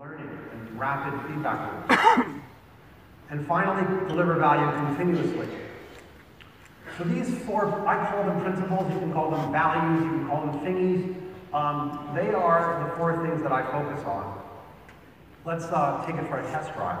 learning and rapid feedback loops. and finally, deliver value continuously. So these four, I call them principles, you can call them values, you can call them thingies. Um, they are the four things that I focus on. Let's uh, take it for a test drive.